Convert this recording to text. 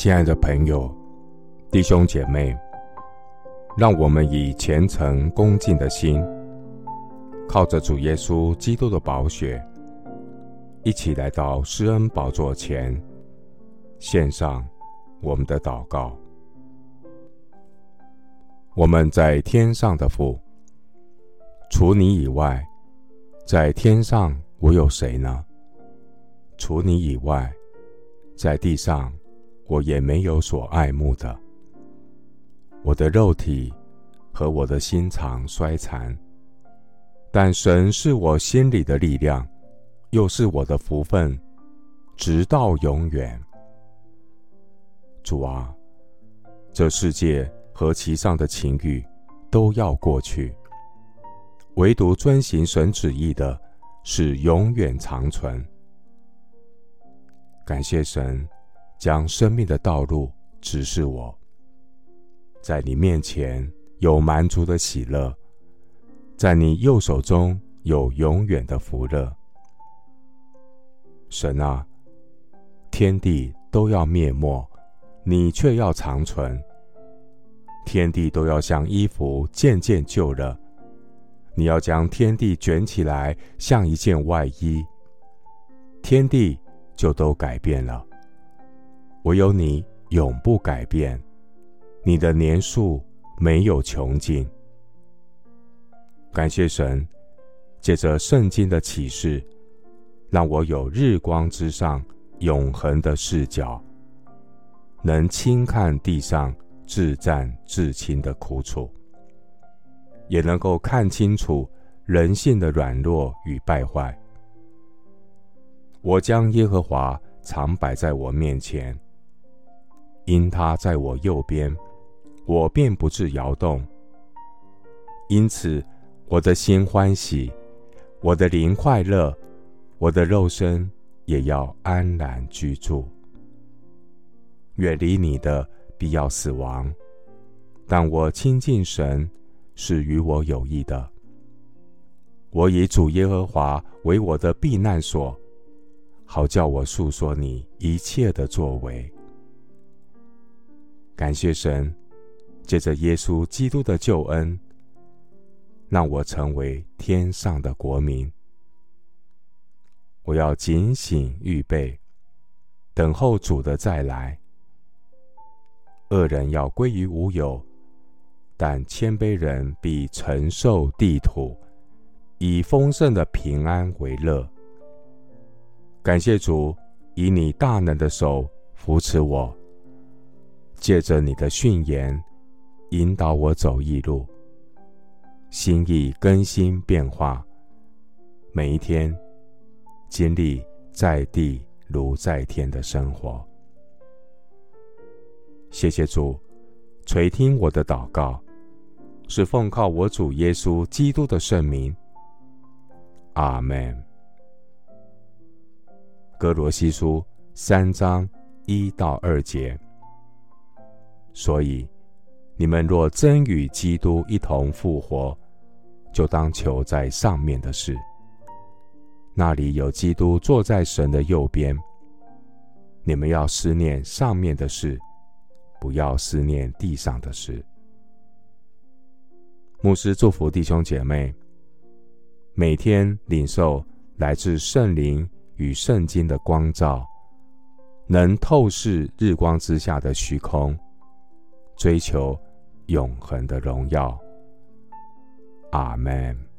亲爱的朋友、弟兄姐妹，让我们以虔诚恭敬的心，靠着主耶稣基督的宝血，一起来到施恩宝座前，献上我们的祷告。我们在天上的父，除你以外，在天上我有谁呢？除你以外，在地上。我也没有所爱慕的。我的肉体和我的心肠衰残，但神是我心里的力量，又是我的福分，直到永远。主啊，这世界和其上的情欲都要过去，唯独遵行神旨意的，是永远长存。感谢神。将生命的道路指示我，在你面前有满足的喜乐，在你右手中有永远的福乐。神啊，天地都要灭没，你却要长存；天地都要像衣服渐渐旧了，你要将天地卷起来，像一件外衣，天地就都改变了。唯有你永不改变，你的年数没有穷尽。感谢神，借着圣经的启示，让我有日光之上永恒的视角，能轻看地上至战至轻的苦楚，也能够看清楚人性的软弱与败坏。我将耶和华常摆在我面前。因他在我右边，我便不致摇动。因此，我的心欢喜，我的灵快乐，我的肉身也要安然居住。远离你的必要死亡，但我亲近神是与我有益的。我以主耶和华为我的避难所，好叫我述说你一切的作为。感谢神，借着耶稣基督的救恩，让我成为天上的国民。我要警醒预备，等候主的再来。恶人要归于无有，但谦卑人必承受地土，以丰盛的平安为乐。感谢主，以你大能的手扶持我。借着你的训言，引导我走义路，心意更新变化，每一天经历在地如在天的生活。谢谢主垂听我的祷告，是奉靠我主耶稣基督的圣名。阿门。哥罗西书三章一到二节。所以，你们若真与基督一同复活，就当求在上面的事。那里有基督坐在神的右边。你们要思念上面的事，不要思念地上的事。牧师祝福弟兄姐妹，每天领受来自圣灵与圣经的光照，能透视日光之下的虚空。追求永恒的荣耀。阿门。